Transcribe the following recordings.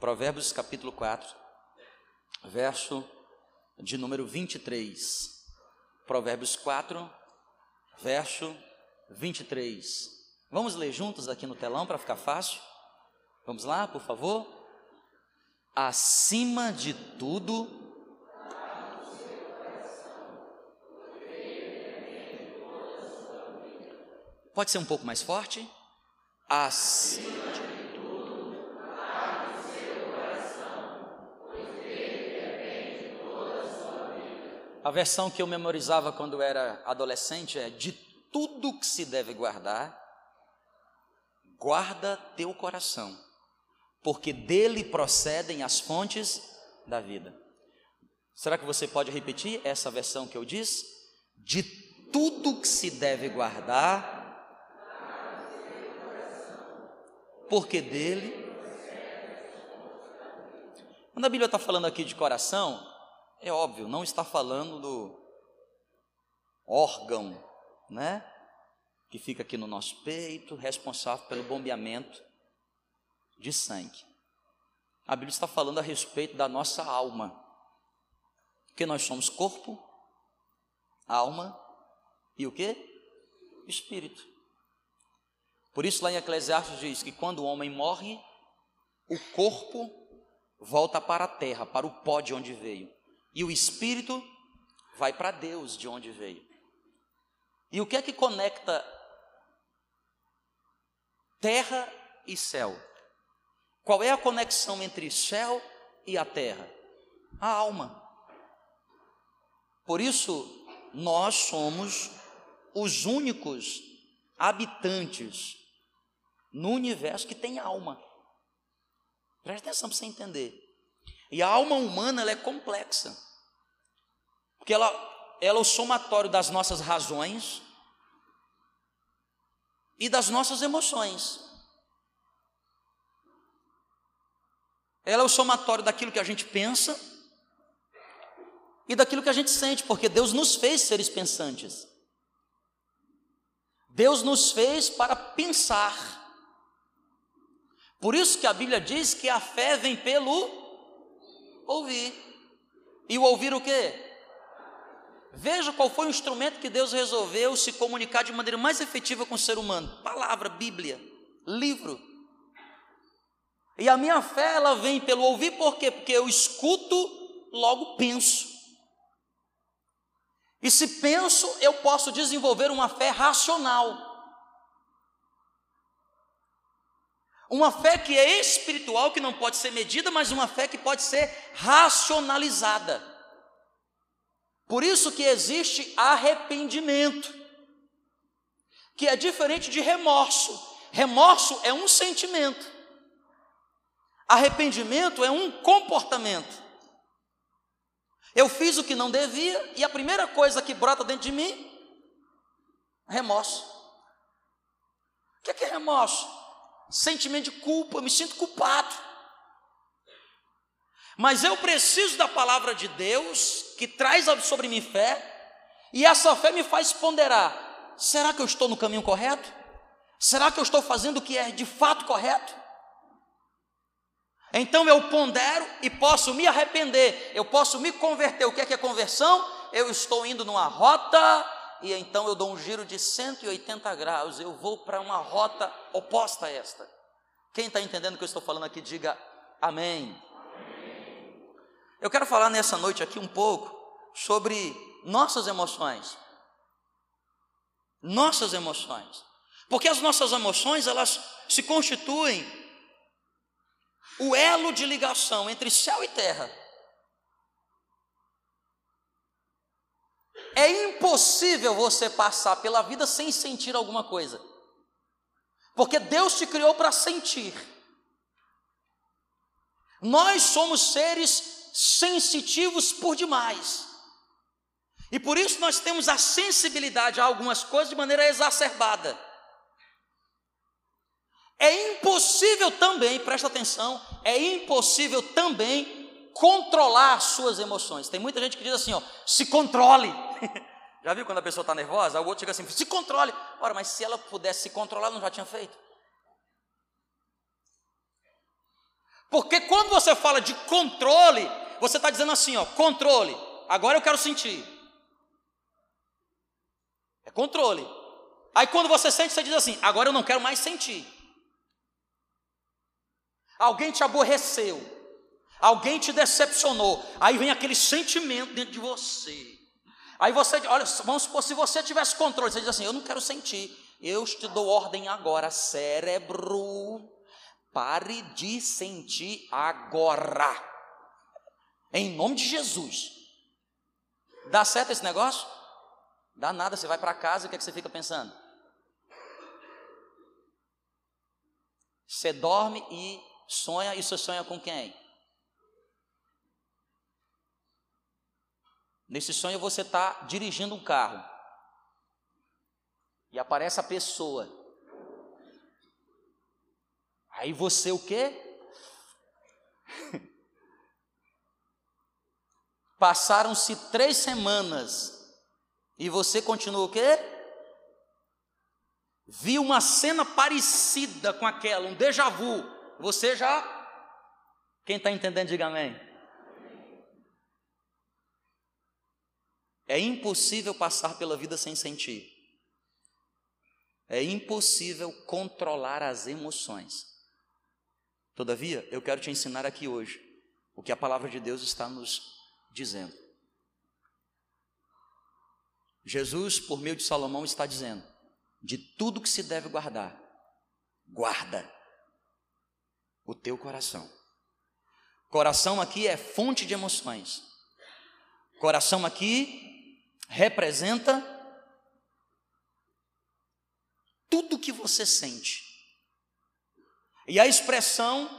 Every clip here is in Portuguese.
Provérbios capítulo 4, verso de número 23. Provérbios 4, verso 23. Vamos ler juntos aqui no telão para ficar fácil? Vamos lá, por favor? Acima de tudo, Pode ser um pouco mais forte? Acima de tudo, o seu coração, pois dele depende toda a sua vida. A versão que eu memorizava quando era adolescente é: de tudo que se deve guardar, guarda teu coração, porque dele procedem as fontes da vida. Será que você pode repetir essa versão que eu disse? De tudo que se deve guardar, porque dele. Quando a Bíblia está falando aqui de coração, é óbvio, não está falando do órgão, né? Que fica aqui no nosso peito, responsável pelo bombeamento de sangue. A Bíblia está falando a respeito da nossa alma, porque nós somos corpo, alma e o que? Espírito. Por isso, lá em Eclesiastes diz que quando o homem morre, o corpo volta para a terra, para o pó de onde veio, e o espírito vai para Deus de onde veio. E o que é que conecta terra e céu? Qual é a conexão entre céu e a terra? A alma. Por isso, nós somos os únicos habitantes no universo que tem alma. Preste atenção para você entender. E a alma humana ela é complexa. Porque ela, ela é o somatório das nossas razões e das nossas emoções. Ela é o somatório daquilo que a gente pensa e daquilo que a gente sente, porque Deus nos fez seres pensantes. Deus nos fez para pensar. Por isso que a Bíblia diz que a fé vem pelo ouvir. E o ouvir o quê? Veja qual foi o instrumento que Deus resolveu se comunicar de maneira mais efetiva com o ser humano: palavra, Bíblia, livro. E a minha fé ela vem pelo ouvir, por quê? Porque eu escuto, logo penso. E se penso, eu posso desenvolver uma fé racional. Uma fé que é espiritual, que não pode ser medida, mas uma fé que pode ser racionalizada. Por isso que existe arrependimento, que é diferente de remorso. Remorso é um sentimento. Arrependimento é um comportamento. Eu fiz o que não devia e a primeira coisa que brota dentro de mim, remorso. O que é, é remorso? Sentimento de culpa, eu me sinto culpado. Mas eu preciso da palavra de Deus, que traz sobre mim fé, e essa fé me faz ponderar: será que eu estou no caminho correto? Será que eu estou fazendo o que é de fato correto? Então eu pondero e posso me arrepender, eu posso me converter. O que é que é conversão? Eu estou indo numa rota e então eu dou um giro de 180 graus, eu vou para uma rota oposta a esta. Quem está entendendo o que eu estou falando aqui, diga amém. amém. Eu quero falar nessa noite aqui um pouco sobre nossas emoções. Nossas emoções. Porque as nossas emoções, elas se constituem o elo de ligação entre céu e terra. É impossível você passar pela vida sem sentir alguma coisa. Porque Deus te criou para sentir. Nós somos seres sensitivos por demais. E por isso nós temos a sensibilidade a algumas coisas de maneira exacerbada. É impossível também, presta atenção, é impossível também controlar suas emoções. Tem muita gente que diz assim, ó, se controle. já viu quando a pessoa está nervosa? O outro chega assim, se controle. Ora, mas se ela pudesse se controlar, não já tinha feito? Porque quando você fala de controle, você está dizendo assim, ó, controle, agora eu quero sentir. É controle. Aí quando você sente, você diz assim, agora eu não quero mais sentir. Alguém te aborreceu, alguém te decepcionou, aí vem aquele sentimento dentro de você. Aí você, olha, vamos supor, se você tivesse controle, você diz assim: Eu não quero sentir, eu te dou ordem agora, cérebro, pare de sentir agora, em nome de Jesus. Dá certo esse negócio? Dá nada, você vai para casa e o que, é que você fica pensando? Você dorme e sonha, e você sonha com quem? Nesse sonho você está dirigindo um carro. E aparece a pessoa. Aí você o quê? Passaram-se três semanas e você continua o quê? Viu uma cena parecida com aquela, um déjà vu. Você já. Quem está entendendo, diga amém. É impossível passar pela vida sem sentir. É impossível controlar as emoções. Todavia, eu quero te ensinar aqui hoje o que a palavra de Deus está nos dizendo. Jesus, por meio de Salomão, está dizendo: de tudo que se deve guardar, guarda o teu coração. Coração aqui é fonte de emoções. Coração aqui representa tudo que você sente. E a expressão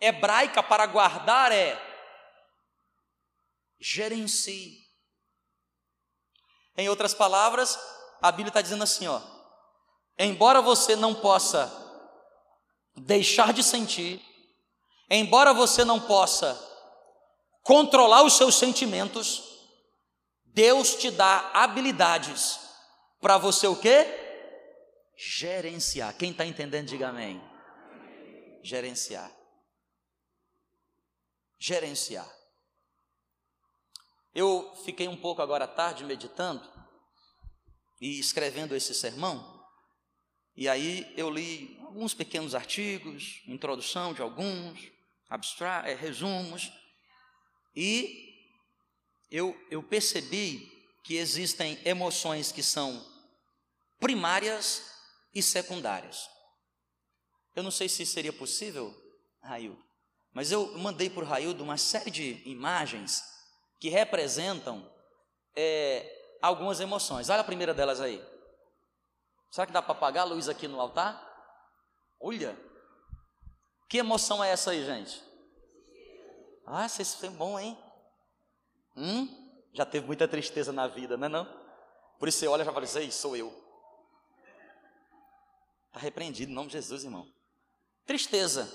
hebraica para guardar é gerencie. Em outras palavras, a Bíblia está dizendo assim: ó, embora você não possa deixar de sentir, embora você não possa controlar os seus sentimentos, Deus te dá habilidades para você o quê? Gerenciar. Quem está entendendo, diga amém. Gerenciar. Gerenciar. Eu fiquei um pouco agora à tarde meditando e escrevendo esse sermão, e aí eu li alguns pequenos artigos, introdução de alguns, é, resumos, e eu, eu percebi que existem emoções que são primárias e secundárias. Eu não sei se seria possível, Raildo, mas eu mandei para o Raildo uma série de imagens que representam é, algumas emoções. Olha a primeira delas aí. Será que dá para apagar a luz aqui no altar? Olha, que emoção é essa aí, gente? Ah, vocês foi bom, hein? Hum? Já teve muita tristeza na vida, não é não? Por isso você olha e já fala assim, sou eu. Está repreendido em nome de Jesus, irmão. Tristeza.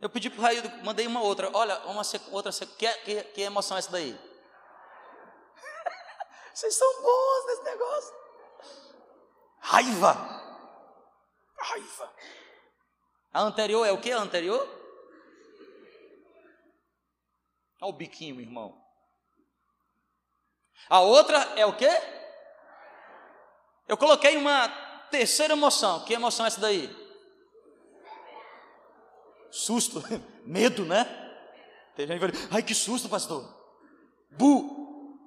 Eu pedi para o mandei uma outra. Olha, uma outra. Que, que, que emoção é essa daí? Vocês são bons nesse negócio. Raiva. Raiva. A anterior é o que? A anterior? Olha o biquinho, irmão. A outra é o quê? Eu coloquei uma terceira emoção. Que emoção é essa daí? Susto, medo, né? Tem gente que fala, ai que susto, pastor. Bu.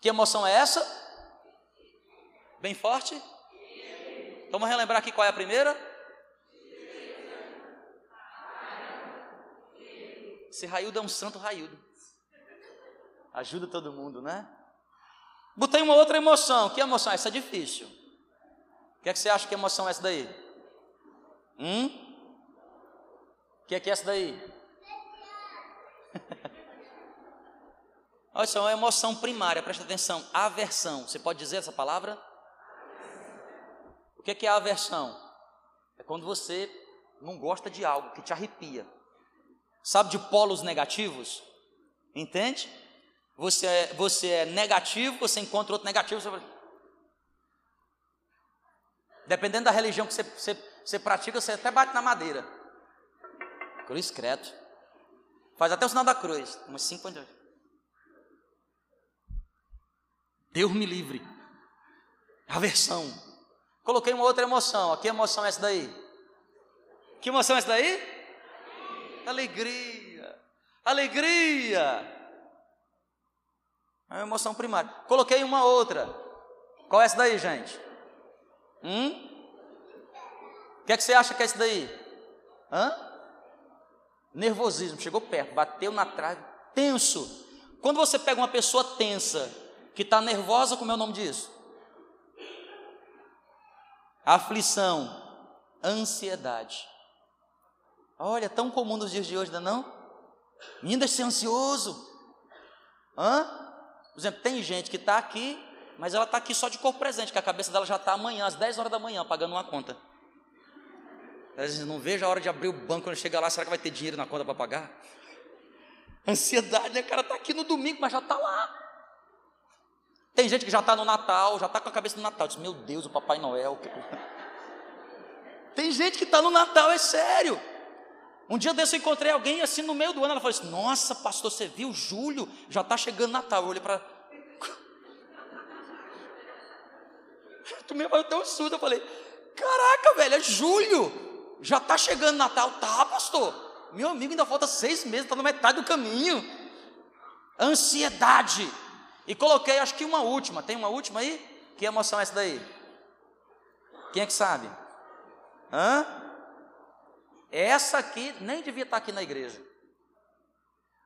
Que emoção é essa? Bem forte? Vamos relembrar aqui qual é a primeira? Esse Raildo é um santo Raildo. Ajuda todo mundo, né? Botei uma outra emoção. Que emoção? Essa é difícil. O que, é que você acha que emoção é essa daí? Hum? O que é que é essa daí? Olha só, é uma emoção primária, presta atenção. Aversão. Você pode dizer essa palavra? O que é, que é aversão? É quando você não gosta de algo que te arrepia. Sabe de polos negativos? Entende? Você é, você é negativo, você encontra outro negativo. Você... Dependendo da religião que você, você, você pratica, você até bate na madeira. Cruz credo. Faz até o sinal da cruz. Umas cinco Deus me livre. Aversão. Coloquei uma outra emoção. Que emoção é essa daí? Que emoção é essa daí? Alegria. Alegria. É uma emoção primária. Coloquei uma outra. Qual é essa daí, gente? Hum? O que é que você acha que é esse daí? Hã? Nervosismo. Chegou perto, bateu na trave. Tenso. Quando você pega uma pessoa tensa, que está nervosa, como é o nome disso? Aflição, ansiedade. Olha, tão comum nos dias de hoje, não é não? Menino, ser ansioso. Hã? Por exemplo, tem gente que está aqui, mas ela está aqui só de corpo presente, que a cabeça dela já está amanhã, às 10 horas da manhã, pagando uma conta. Às vezes não vejo a hora de abrir o banco quando chega lá, será que vai ter dinheiro na conta para pagar? Ansiedade, né? O cara está aqui no domingo, mas já está lá. Tem gente que já está no Natal, já está com a cabeça no Natal. Diz, meu Deus, o Papai Noel. Tem gente que está no Natal, é sério. Um dia desse eu encontrei alguém assim no meio do ano. Ela falou assim: Nossa, pastor, você viu? Julho já está chegando Natal. Eu olhei para. Tomei até um surdo. Eu falei: Caraca, velho, é julho. Já está chegando Natal. Tá, pastor. Meu amigo, ainda falta seis meses, está na metade do caminho. Ansiedade. E coloquei, acho que uma última. Tem uma última aí? Que emoção é essa daí? Quem é que sabe? Hã? Essa aqui nem devia estar aqui na igreja.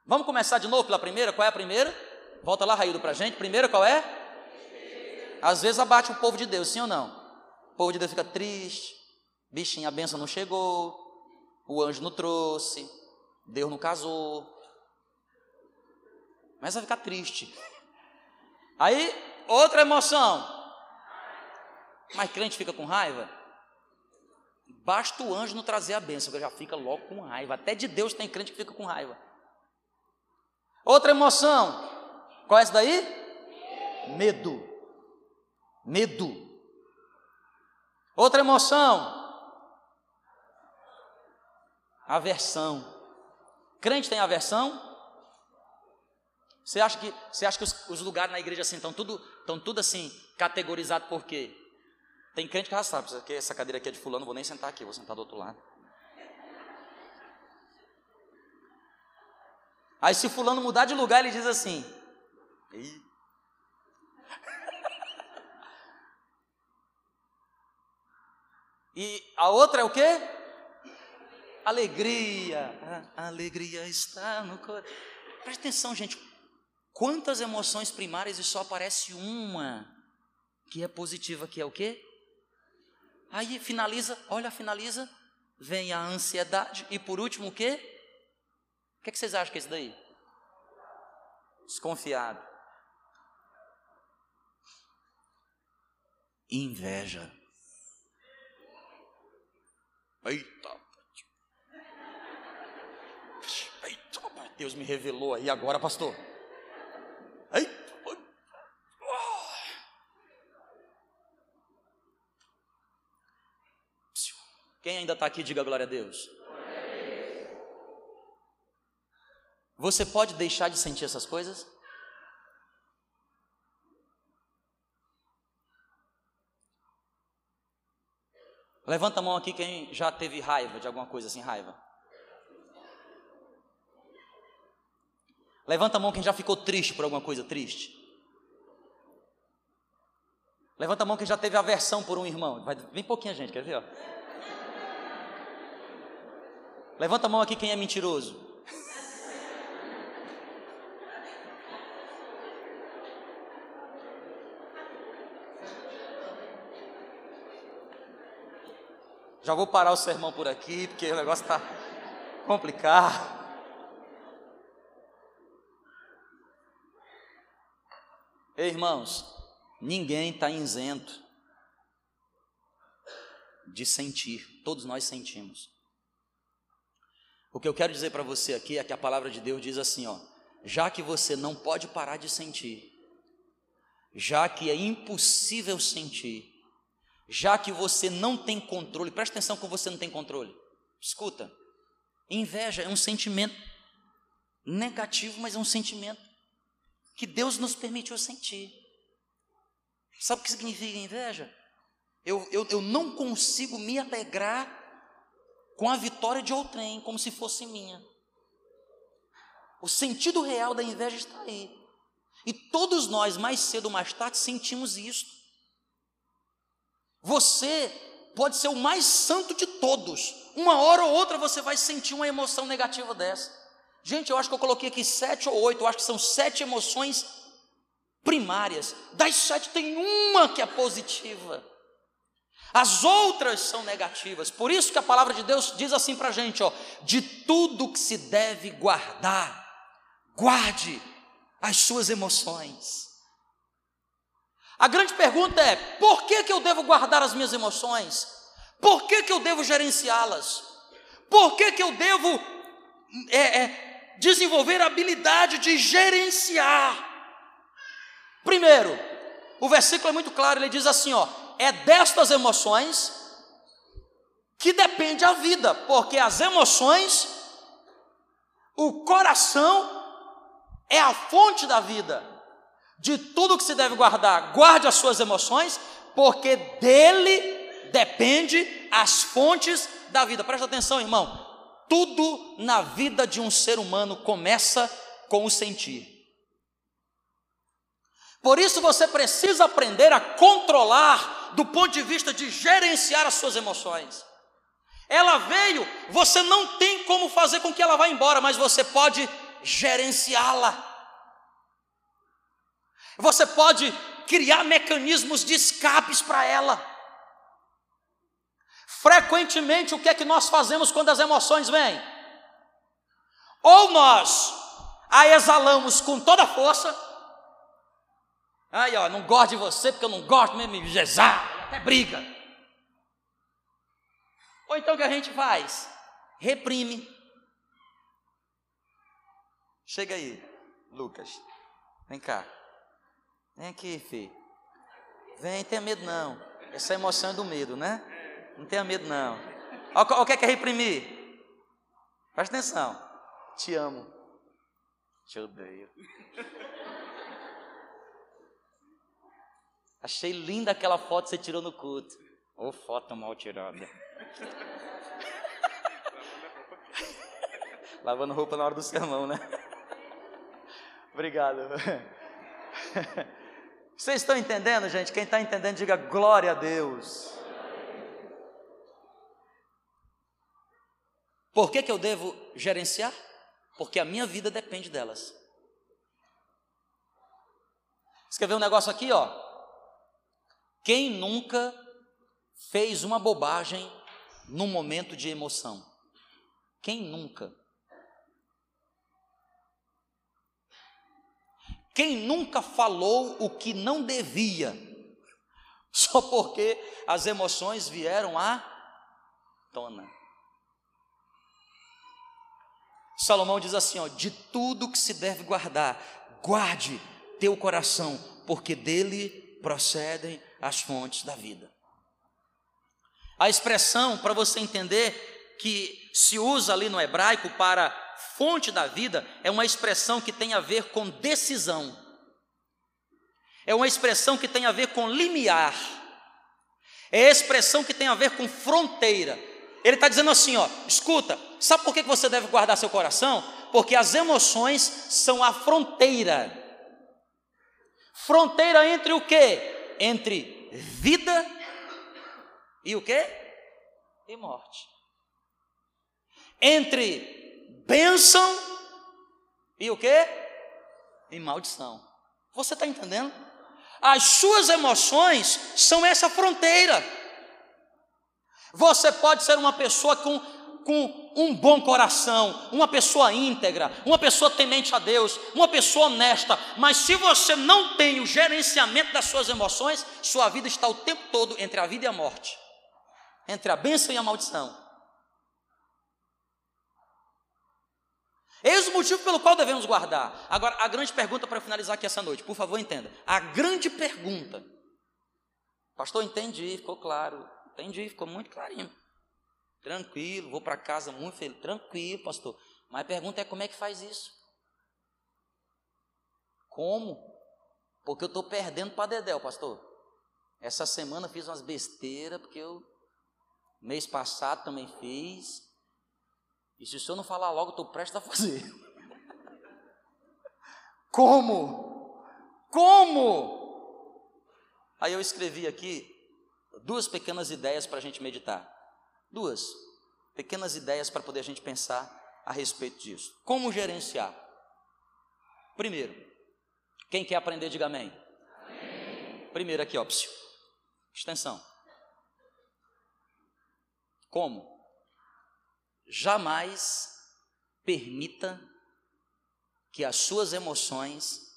Vamos começar de novo pela primeira? Qual é a primeira? Volta lá, Raído, para a gente. Primeira qual é? Às vezes abate o povo de Deus, sim ou não? O povo de Deus fica triste. Bichinho, a benção não chegou. O anjo não trouxe. Deus não casou. Começa a ficar triste. Aí, outra emoção. Mas crente fica com raiva? Basta o anjo não trazer a bênção, que já fica logo com raiva. Até de Deus tem crente que fica com raiva. Outra emoção. Qual é essa daí? Medo. Medo. Outra emoção. Aversão. Crente tem aversão? Você acha que, você acha que os, os lugares na igreja assim estão tudo, estão tudo assim categorizado por quê? Tem crente que já sabe, que essa cadeira aqui é de fulano, vou nem sentar aqui, vou sentar do outro lado. Aí se fulano mudar de lugar, ele diz assim: Ih. E a outra é o quê? Alegria. A alegria está no coração. Preste atenção, gente. Quantas emoções primárias e só aparece uma que é positiva, que é o quê? Aí finaliza, olha, finaliza, vem a ansiedade e por último o quê? O que, é que vocês acham que é isso daí? Desconfiado. Inveja. Eita. Eita, Deus me revelou aí agora, pastor. Quem ainda está aqui, diga glória a Deus. Você pode deixar de sentir essas coisas? Levanta a mão aqui quem já teve raiva de alguma coisa assim, raiva. Levanta a mão quem já ficou triste por alguma coisa triste. Levanta a mão quem já teve aversão por um irmão. Vai, vem pouquinha gente, quer ver? Ó. Levanta a mão aqui quem é mentiroso. Já vou parar o sermão por aqui, porque o negócio está complicado. Ei, irmãos, ninguém está isento de sentir, todos nós sentimos. O que eu quero dizer para você aqui é que a palavra de Deus diz assim, ó, já que você não pode parar de sentir, já que é impossível sentir, já que você não tem controle, presta atenção como você não tem controle. Escuta, Inveja é um sentimento negativo, mas é um sentimento que Deus nos permitiu sentir. Sabe o que significa inveja? Eu, eu, eu não consigo me alegrar com a vitória de outrem, como se fosse minha. O sentido real da inveja está aí. E todos nós, mais cedo ou mais tarde, sentimos isso. Você pode ser o mais santo de todos. Uma hora ou outra você vai sentir uma emoção negativa dessa. Gente, eu acho que eu coloquei aqui sete ou oito, eu acho que são sete emoções primárias. Das sete tem uma que é positiva. As outras são negativas. Por isso que a palavra de Deus diz assim para a gente: ó, de tudo que se deve guardar, guarde as suas emoções. A grande pergunta é: por que, que eu devo guardar as minhas emoções? Por que, que eu devo gerenciá-las? Por que, que eu devo é, é, desenvolver a habilidade de gerenciar? Primeiro, o versículo é muito claro, ele diz assim: ó, é destas emoções que depende a vida, porque as emoções, o coração é a fonte da vida. De tudo que se deve guardar, guarde as suas emoções, porque dele depende as fontes da vida. Presta atenção, irmão. Tudo na vida de um ser humano começa com o sentir. Por isso você precisa aprender a controlar do ponto de vista de gerenciar as suas emoções. Ela veio, você não tem como fazer com que ela vá embora, mas você pode gerenciá-la. Você pode criar mecanismos de escapes para ela. Frequentemente, o que é que nós fazemos quando as emoções vêm? Ou nós a exalamos com toda a força. Aí, ó, não gosto de você porque eu não gosto mesmo de exala, até briga. Ou então o que a gente faz? Reprime. Chega aí, Lucas. Vem cá. Vem aqui, filho. Vem, tenha medo não. Essa emoção é do medo, né? Não tenha medo não. O que é, que é reprimir. Presta atenção. Te amo. Te odeio. Achei linda aquela foto que você tirou no culto. Ô oh, foto mal tirada. Lavando roupa na hora do sermão, né? Obrigado. Vocês estão entendendo, gente? Quem está entendendo, diga glória a Deus. Por que, que eu devo gerenciar? Porque a minha vida depende delas. Escreveu um negócio aqui, ó. Quem nunca fez uma bobagem num momento de emoção? Quem nunca? Quem nunca falou o que não devia, só porque as emoções vieram à tona? Salomão diz assim: ó, de tudo que se deve guardar, guarde teu coração, porque dele procedem as fontes da vida. A expressão, para você entender, que se usa ali no hebraico para fonte da vida é uma expressão que tem a ver com decisão, é uma expressão que tem a ver com limiar, é a expressão que tem a ver com fronteira. Ele está dizendo assim: ó, escuta, sabe por que você deve guardar seu coração? Porque as emoções são a fronteira. Fronteira entre o que? Entre vida e o que? E morte. Entre bênção e o que? E maldição. Você está entendendo? As suas emoções são essa fronteira. Você pode ser uma pessoa com, com um bom coração, uma pessoa íntegra, uma pessoa temente a Deus, uma pessoa honesta, mas se você não tem o gerenciamento das suas emoções, sua vida está o tempo todo entre a vida e a morte, entre a bênção e a maldição. Eis o motivo pelo qual devemos guardar. Agora, a grande pergunta para finalizar aqui essa noite, por favor, entenda. A grande pergunta. Pastor, entendi, ficou claro. Entendi, ficou muito clarinho. Tranquilo, vou para casa muito feliz. Tranquilo, pastor. Mas a pergunta é como é que faz isso? Como? Porque eu estou perdendo para Dedéu, pastor. Essa semana fiz umas besteiras, porque eu. Mês passado também fiz. E se o senhor não falar logo, estou prestes a fazer. Como? Como? Aí eu escrevi aqui duas pequenas ideias para a gente meditar. Duas pequenas ideias para poder a gente pensar a respeito disso. Como gerenciar? Primeiro, quem quer aprender, diga amém. amém. Primeiro aqui, ó, psiu. extensão. Como? Jamais permita que as suas emoções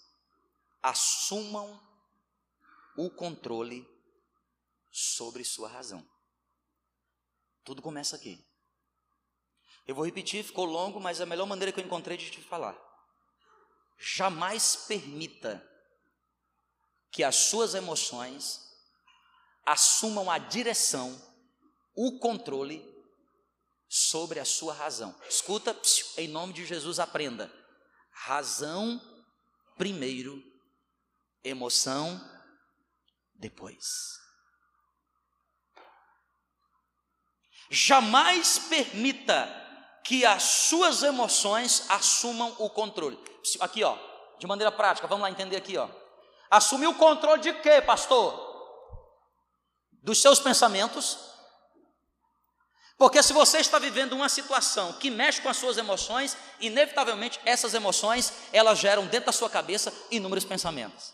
assumam o controle sobre sua razão. Tudo começa aqui. Eu vou repetir, ficou longo, mas é a melhor maneira que eu encontrei de te falar. Jamais permita que as suas emoções assumam a direção, o controle sobre a sua razão. Escuta, em nome de Jesus, aprenda. Razão primeiro, emoção depois. Jamais permita que as suas emoções assumam o controle. Aqui, ó, de maneira prática, vamos lá entender aqui, ó. Assumir o controle de quê, pastor? Dos seus pensamentos. Porque se você está vivendo uma situação que mexe com as suas emoções, inevitavelmente essas emoções, elas geram dentro da sua cabeça inúmeros pensamentos.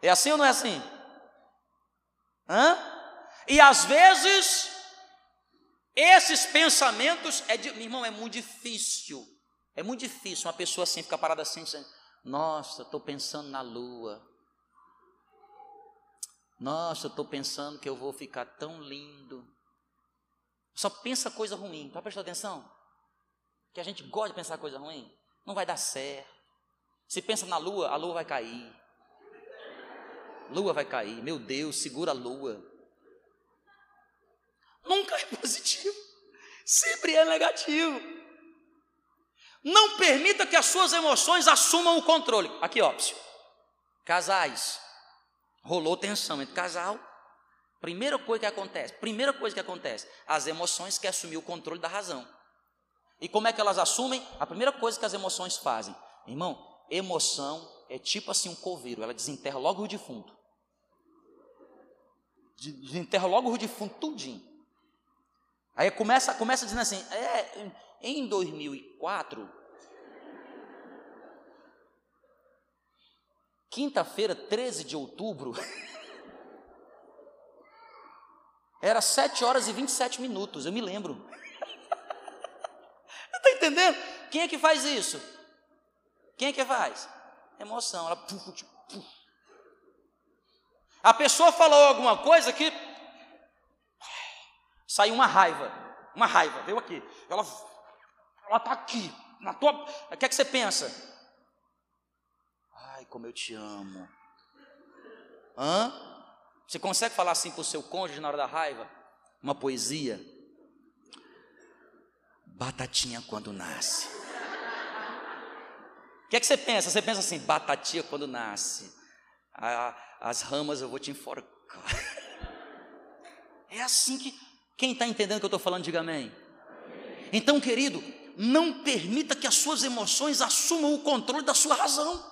É assim ou não é assim? Hã? E às vezes esses pensamentos, é de, irmão, é muito difícil. É muito difícil uma pessoa assim ficar parada assim, assim nossa, estou pensando na lua. Nossa, estou pensando que eu vou ficar tão lindo. Só pensa coisa ruim, está prestando atenção? Que a gente gosta de pensar coisa ruim. Não vai dar certo. Se pensa na lua, a lua vai cair. Lua vai cair. Meu Deus, segura a lua nunca é positivo, sempre é negativo. Não permita que as suas emoções assumam o controle. Aqui, ó, casais, rolou tensão entre casal. Primeira coisa que acontece, primeira coisa que acontece, as emoções querem assumir o controle da razão. E como é que elas assumem? A primeira coisa que as emoções fazem, irmão, emoção é tipo assim um coveiro, ela desenterra logo o defunto. Desenterra logo o defunto tudinho. Aí começa, começa dizendo assim: é, em 2004, quinta-feira, 13 de outubro, era 7 horas e 27 minutos, eu me lembro. Está entendendo? Quem é que faz isso? Quem é que faz? Emoção, ela. A pessoa falou alguma coisa que saiu uma raiva, uma raiva, veio aqui. Ela ela está aqui, na tua. O que é que você pensa? Ai, como eu te amo. Hã? Você consegue falar assim para o seu cônjuge na hora da raiva? Uma poesia? Batatinha quando nasce. O que é que você pensa? Você pensa assim, batatinha quando nasce. as ramas eu vou te enforcar. É assim que quem está entendendo o que eu estou falando, diga amém. Então, querido, não permita que as suas emoções assumam o controle da sua razão,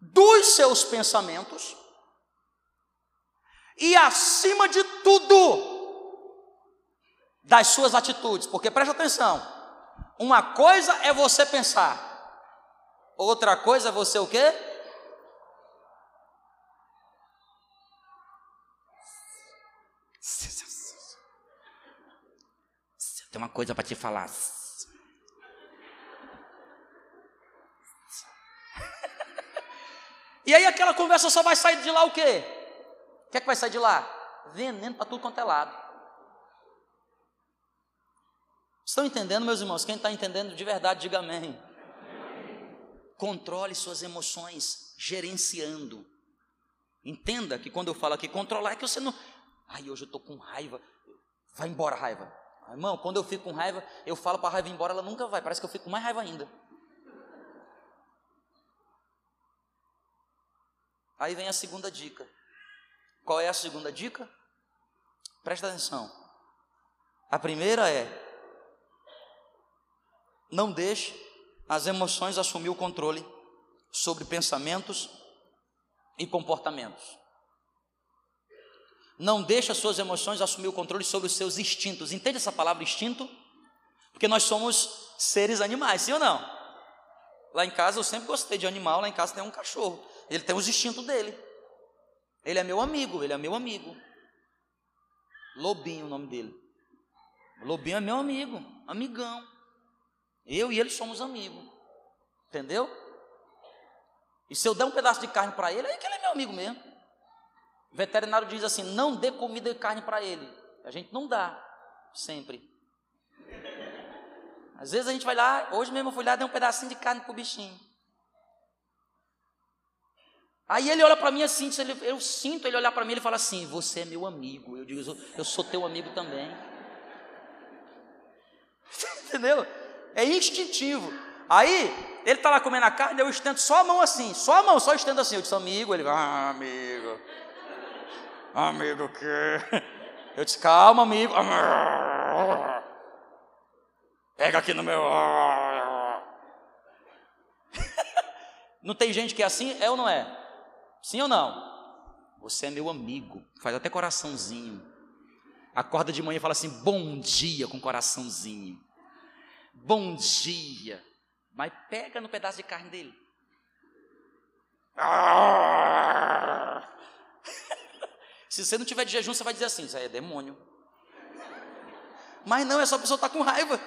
dos seus pensamentos e, acima de tudo, das suas atitudes. Porque preste atenção: uma coisa é você pensar, outra coisa é você o quê? Tem uma coisa para te falar. E aí aquela conversa só vai sair de lá o quê? O que é que vai sair de lá? Veneno para tudo quanto é lado. Estão entendendo, meus irmãos? Quem está entendendo de verdade, diga amém. Controle suas emoções, gerenciando. Entenda que quando eu falo aqui controlar, é que você não. Ai, hoje eu estou com raiva. Vai embora, raiva. Irmão, quando eu fico com raiva, eu falo para a raiva ir embora, ela nunca vai. Parece que eu fico com mais raiva ainda. Aí vem a segunda dica. Qual é a segunda dica? Presta atenção. A primeira é: não deixe as emoções assumir o controle sobre pensamentos e comportamentos. Não deixe as suas emoções assumir o controle sobre os seus instintos. Entende essa palavra instinto? Porque nós somos seres animais, sim ou não? Lá em casa eu sempre gostei de animal, lá em casa tem um cachorro. Ele tem os instintos dele. Ele é meu amigo, ele é meu amigo. Lobinho o nome dele. Lobinho é meu amigo, amigão. Eu e ele somos amigos. Entendeu? E se eu der um pedaço de carne para ele, aí que ele é meu amigo mesmo. O veterinário diz assim: não dê comida e carne para ele. A gente não dá, sempre. Às vezes a gente vai lá, hoje mesmo eu fui lá, dei um pedacinho de carne para o bichinho. Aí ele olha para mim assim, eu sinto ele olhar para mim, ele fala assim: Você é meu amigo. Eu digo: Eu sou teu amigo também. Entendeu? É instintivo. Aí ele está lá comendo a carne, eu estendo só a mão assim, só a mão, só estendo assim. Eu disse: Amigo. Ele, ah, amigo. Amigo que? Eu disse: Calma, amigo. Pega aqui no meu. Não tem gente que é assim? É ou não é? Sim ou não? Você é meu amigo. Faz até coraçãozinho. Acorda de manhã e fala assim: bom dia com coraçãozinho. Bom dia. Mas pega no pedaço de carne dele. Se você não tiver de jejum, você vai dizer assim: Isso aí é demônio. Mas não, é só a pessoa estar tá com raiva.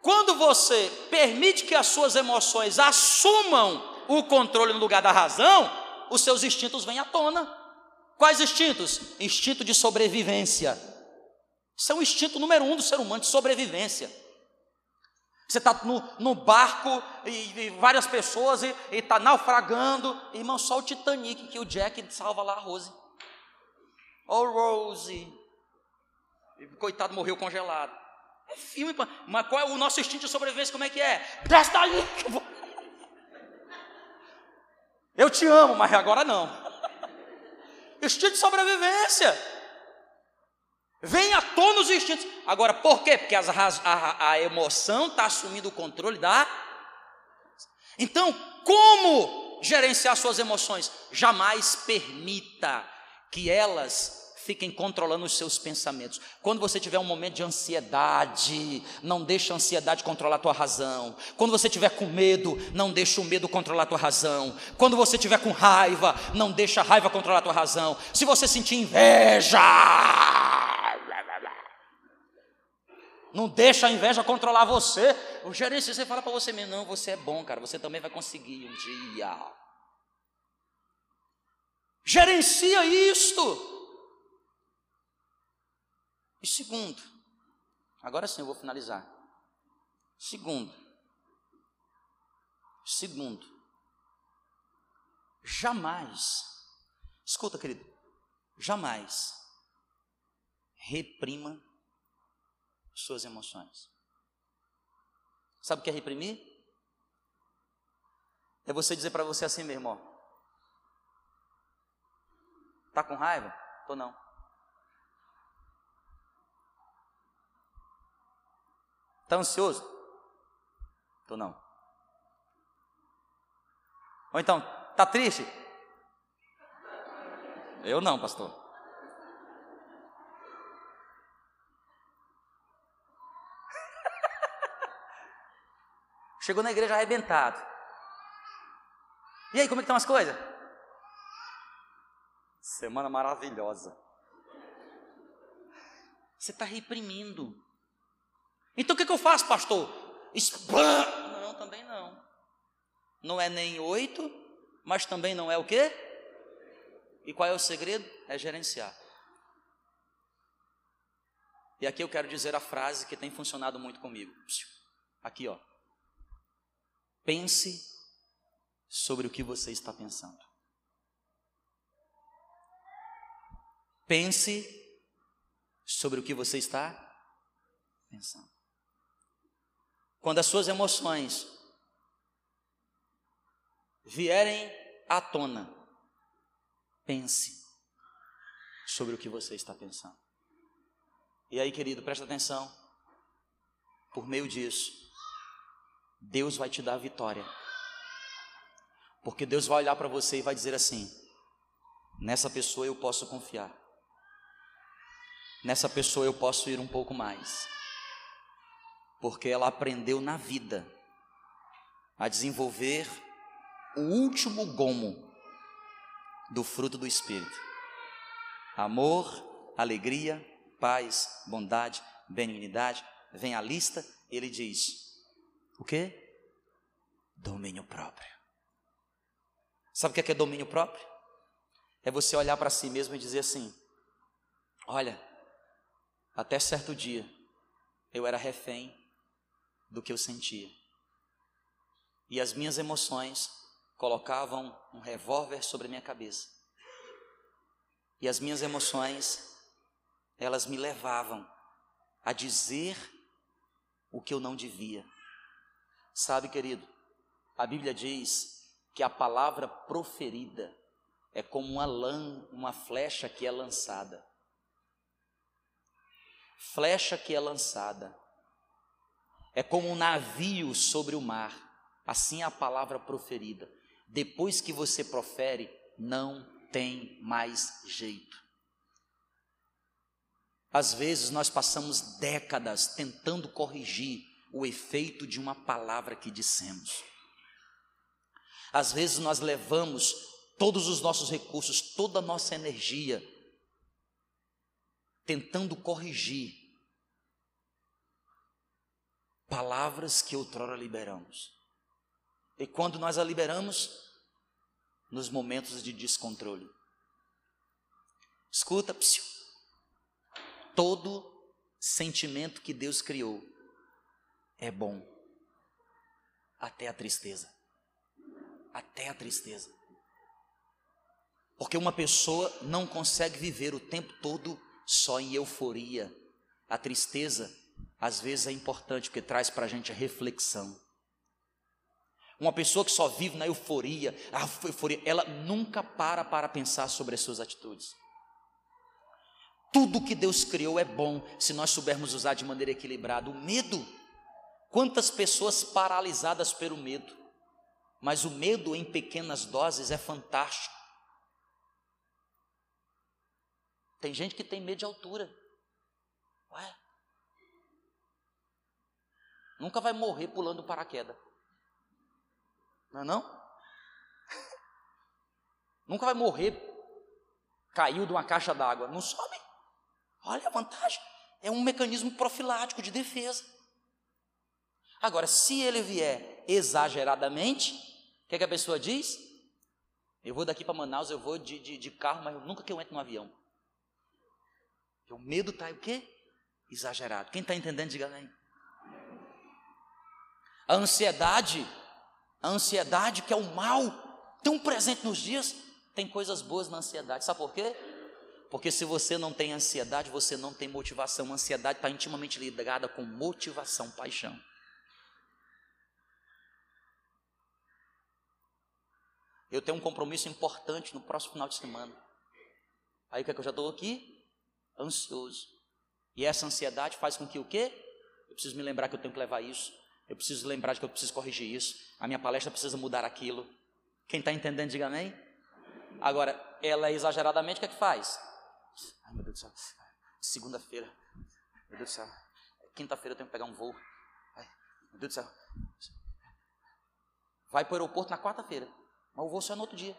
Quando você permite que as suas emoções assumam o controle no lugar da razão, os seus instintos vêm à tona. Quais instintos? Instinto de sobrevivência. Isso é o instinto número um do ser humano, de sobrevivência. Você está no, no, barco e, e, várias pessoas e está naufragando. Irmão, só o Titanic que o Jack salva lá a Rose. Oh, Rose. Coitado, morreu congelado. É filme, mas qual é o nosso instinto de sobrevivência? Como é que é? Presta aí que eu vou eu te amo, mas agora não. Instinto de sobrevivência. Vem à tona os instintos. Agora, por quê? Porque as, a, a emoção está assumindo o controle da. Então, como gerenciar suas emoções? Jamais permita que elas fiquem controlando os seus pensamentos. Quando você tiver um momento de ansiedade, não deixe a ansiedade controlar a tua razão. Quando você tiver com medo, não deixe o medo controlar a tua razão. Quando você tiver com raiva, não deixe a raiva controlar a tua razão. Se você sentir inveja, não deixa a inveja controlar você. O gerente, você fala para você mesmo, não, você é bom, cara, você também vai conseguir um dia. Gerencia isto. E segundo, agora sim eu vou finalizar. Segundo, segundo, jamais, escuta querido, jamais reprima suas emoções. Sabe o que é reprimir? É você dizer para você assim mesmo, ó. Tá com raiva? Tô não. Está ansioso? Estou não. Ou então, está triste? Eu não, pastor. Chegou na igreja arrebentado. E aí, como é que estão as coisas? Semana maravilhosa. Você está reprimindo. Então o que, que eu faço, pastor? Não, também não. Não é nem oito, mas também não é o quê? E qual é o segredo? É gerenciar. E aqui eu quero dizer a frase que tem funcionado muito comigo. Aqui, ó. Pense sobre o que você está pensando. Pense sobre o que você está pensando. Quando as suas emoções vierem à tona, pense sobre o que você está pensando. E aí, querido, presta atenção. Por meio disso, Deus vai te dar a vitória. Porque Deus vai olhar para você e vai dizer assim: nessa pessoa eu posso confiar. Nessa pessoa eu posso ir um pouco mais. Porque ela aprendeu na vida a desenvolver o último gomo do fruto do Espírito: amor, alegria, paz, bondade, benignidade. Vem a lista, ele diz: o que? Domínio próprio. Sabe o que é, que é domínio próprio? É você olhar para si mesmo e dizer assim: olha, até certo dia eu era refém do que eu sentia. E as minhas emoções colocavam um revólver sobre a minha cabeça. E as minhas emoções, elas me levavam a dizer o que eu não devia. Sabe, querido, a Bíblia diz que a palavra proferida é como uma lã, uma flecha que é lançada. Flecha que é lançada. É como um navio sobre o mar. Assim é a palavra proferida. Depois que você profere, não tem mais jeito. Às vezes nós passamos décadas tentando corrigir o efeito de uma palavra que dissemos. Às vezes nós levamos todos os nossos recursos, toda a nossa energia, tentando corrigir palavras que outrora liberamos. E quando nós a liberamos, nos momentos de descontrole. Escuta, psiu. todo sentimento que Deus criou é bom, até a tristeza até a tristeza. Porque uma pessoa não consegue viver o tempo todo só em euforia. A tristeza, às vezes, é importante porque traz para a gente a reflexão. Uma pessoa que só vive na euforia, a euforia, ela nunca para para pensar sobre as suas atitudes. Tudo que Deus criou é bom se nós soubermos usar de maneira equilibrada. O medo, quantas pessoas paralisadas pelo medo? mas o medo em pequenas doses é fantástico. Tem gente que tem medo de altura. Ué? Nunca vai morrer pulando paraquedas. Não é não? Nunca vai morrer caiu de uma caixa d'água. Não sobe. Olha a vantagem. É um mecanismo profilático de defesa. Agora, se ele vier exageradamente, o que, é que a pessoa diz? Eu vou daqui para Manaus, eu vou de, de, de, carro, mas nunca que eu entro no avião. O medo está o quê? Exagerado. Quem está entendendo, diga amém. A ansiedade, a ansiedade que é o mal, tão presente nos dias, tem coisas boas na ansiedade. Sabe por quê? Porque se você não tem ansiedade, você não tem motivação. A ansiedade está intimamente ligada com motivação, paixão. Eu tenho um compromisso importante no próximo final de semana. Aí o que é que eu já estou aqui? Ansioso. E essa ansiedade faz com que o quê? Eu preciso me lembrar que eu tenho que levar isso. Eu preciso lembrar de que eu preciso corrigir isso. A minha palestra precisa mudar aquilo. Quem está entendendo, diga amém. Agora, ela exageradamente, o que é que faz? Ai, meu Deus do céu. Segunda-feira. Meu Deus do céu. Quinta-feira eu tenho que pegar um voo. Ai, meu Deus do céu. Vai para o aeroporto na quarta-feira. Mas o voo só é no outro dia.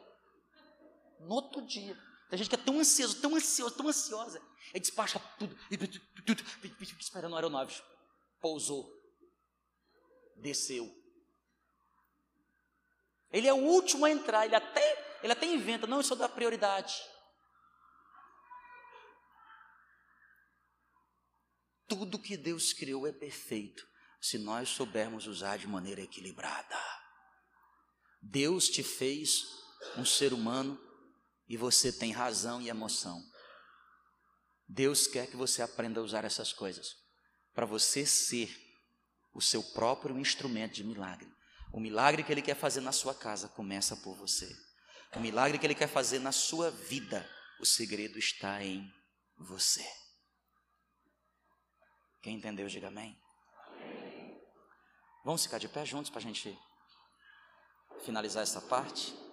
No outro dia. Tem gente que é tão ansioso, tão ansioso, tão ansiosa. Aí despacha tudo. Esperando a aeronave. Pousou. Desceu. Ele é o último a entrar. Ele até, ele até inventa. Não, isso é da prioridade. Tudo que Deus criou é perfeito. Se nós soubermos usar de maneira equilibrada. Deus te fez um ser humano e você tem razão e emoção. Deus quer que você aprenda a usar essas coisas para você ser o seu próprio instrumento de milagre. O milagre que Ele quer fazer na sua casa começa por você. O milagre que Ele quer fazer na sua vida, o segredo está em você. Quem entendeu, diga amém. Vamos ficar de pé juntos para a gente finalizar essa parte?